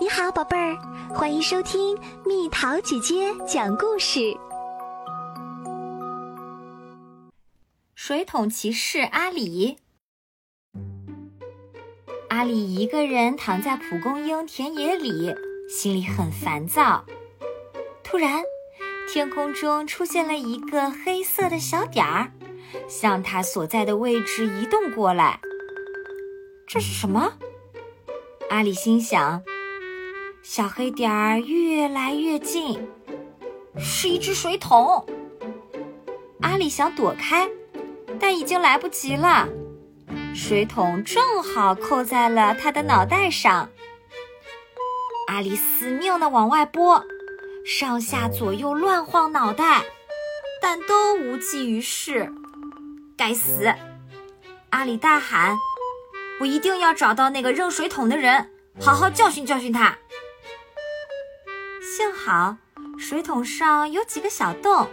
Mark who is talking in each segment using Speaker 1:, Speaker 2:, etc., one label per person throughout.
Speaker 1: 你好，宝贝儿，欢迎收听蜜桃姐姐讲故事。
Speaker 2: 水桶骑士阿里，阿里一个人躺在蒲公英田野里，心里很烦躁。突然，天空中出现了一个黑色的小点儿，向他所在的位置移动过来。这是什么？阿里心想。小黑点儿越来越近，是一只水桶。阿里想躲开，但已经来不及了。水桶正好扣在了他的脑袋上。阿里死命的往外拨，上下左右乱晃脑袋，但都无济于事。该死！阿里大喊：“我一定要找到那个扔水桶的人，好好教训教训他。”幸好水桶上有几个小洞，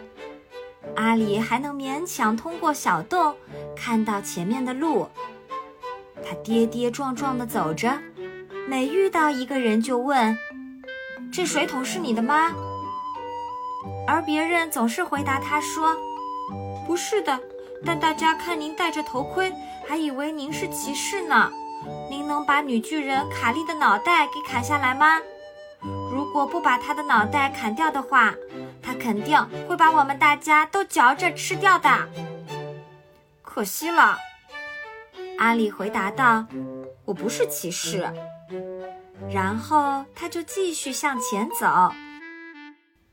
Speaker 2: 阿里还能勉强通过小洞看到前面的路。他跌跌撞撞地走着，每遇到一个人就问：“这水桶是你的吗？”而别人总是回答他说：“不是的，但大家看您戴着头盔，还以为您是骑士呢。您能把女巨人卡莉的脑袋给砍下来吗？”如果不把他的脑袋砍掉的话，他肯定会把我们大家都嚼着吃掉的。可惜了，阿里回答道：“我不是骑士。”然后他就继续向前走。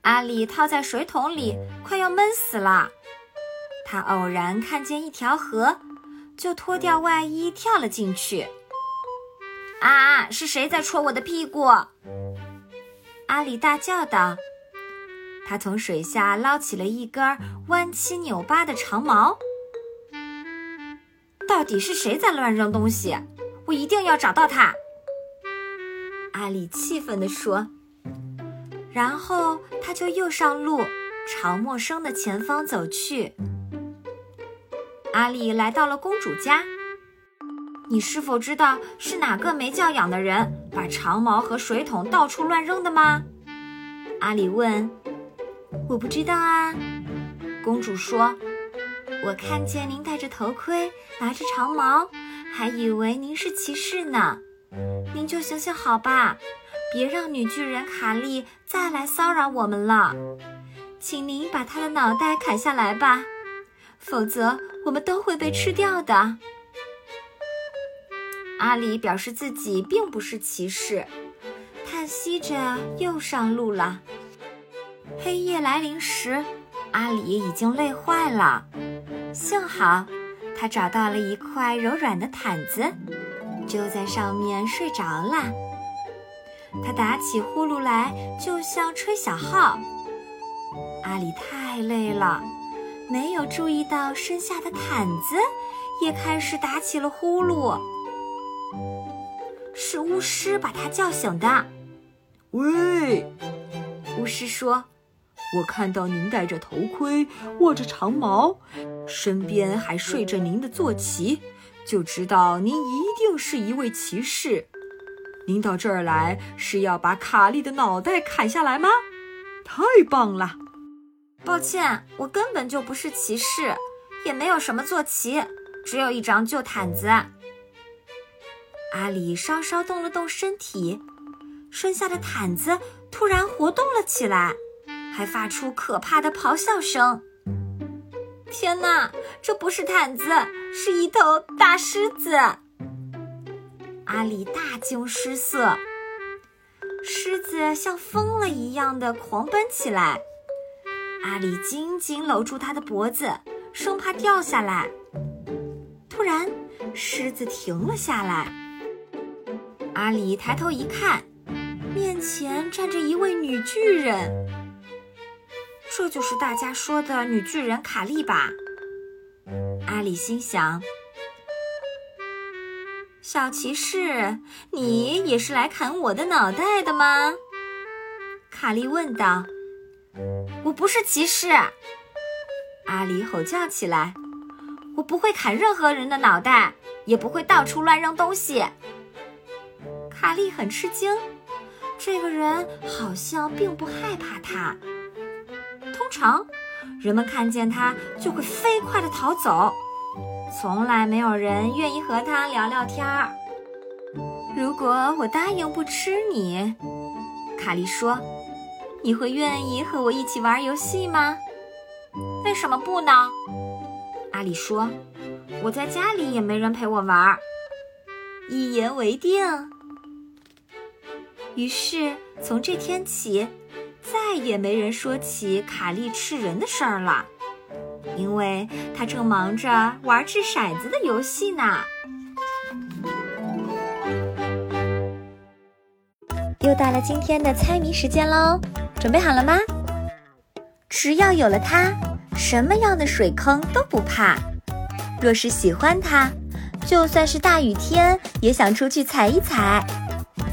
Speaker 2: 阿里套在水桶里，快要闷死了。他偶然看见一条河，就脱掉外衣跳了进去。啊！是谁在戳我的屁股？阿里大叫道：“他从水下捞起了一根弯七扭八的长矛。到底是谁在乱扔东西？我一定要找到他！”阿里气愤地说。然后他就又上路，朝陌生的前方走去。阿里来到了公主家。你是否知道是哪个没教养的人把长矛和水桶到处乱扔的吗？阿里问。我不知道啊。公主说。我看见您戴着头盔，拿着长矛，还以为您是骑士呢。您就行行好吧，别让女巨人卡莉再来骚扰我们了。请您把她的脑袋砍下来吧，否则我们都会被吃掉的。阿里表示自己并不是骑士，叹息着又上路了。黑夜来临时，阿里已经累坏了。幸好他找到了一块柔软的毯子，就在上面睡着了。他打起呼噜来就像吹小号。阿里太累了，没有注意到身下的毯子也开始打起了呼噜。是巫师把他叫醒的。
Speaker 3: 喂，
Speaker 2: 巫师说：“
Speaker 3: 我看到您戴着头盔，握着长矛，身边还睡着您的坐骑，就知道您一定是一位骑士。您到这儿来是要把卡莉的脑袋砍下来吗？太棒了！
Speaker 2: 抱歉，我根本就不是骑士，也没有什么坐骑，只有一张旧毯子。”阿里稍稍动了动身体，身下的毯子突然活动了起来，还发出可怕的咆哮声。天哪，这不是毯子，是一头大狮子！阿里大惊失色。狮子像疯了一样的狂奔起来，阿里紧紧搂住它的脖子，生怕掉下来。突然，狮子停了下来。阿里抬头一看，面前站着一位女巨人。这就是大家说的女巨人卡莉吧？阿里心想。小骑士，你也是来砍我的脑袋的吗？卡莉问道。我不是骑士！阿里吼叫起来。我不会砍任何人的脑袋，也不会到处乱扔东西。卡莉很吃惊，这个人好像并不害怕他。通常，人们看见他就会飞快地逃走，从来没有人愿意和他聊聊天儿。如果我答应不吃你，卡莉说，你会愿意和我一起玩游戏吗？为什么不呢？阿里说，我在家里也没人陪我玩。一言为定。于是从这天起，再也没人说起卡莉吃人的事儿了，因为他正忙着玩掷骰子的游戏呢。
Speaker 1: 又到了今天的猜谜时间喽，准备好了吗？只要有了它，什么样的水坑都不怕。若是喜欢它，就算是大雨天也想出去踩一踩。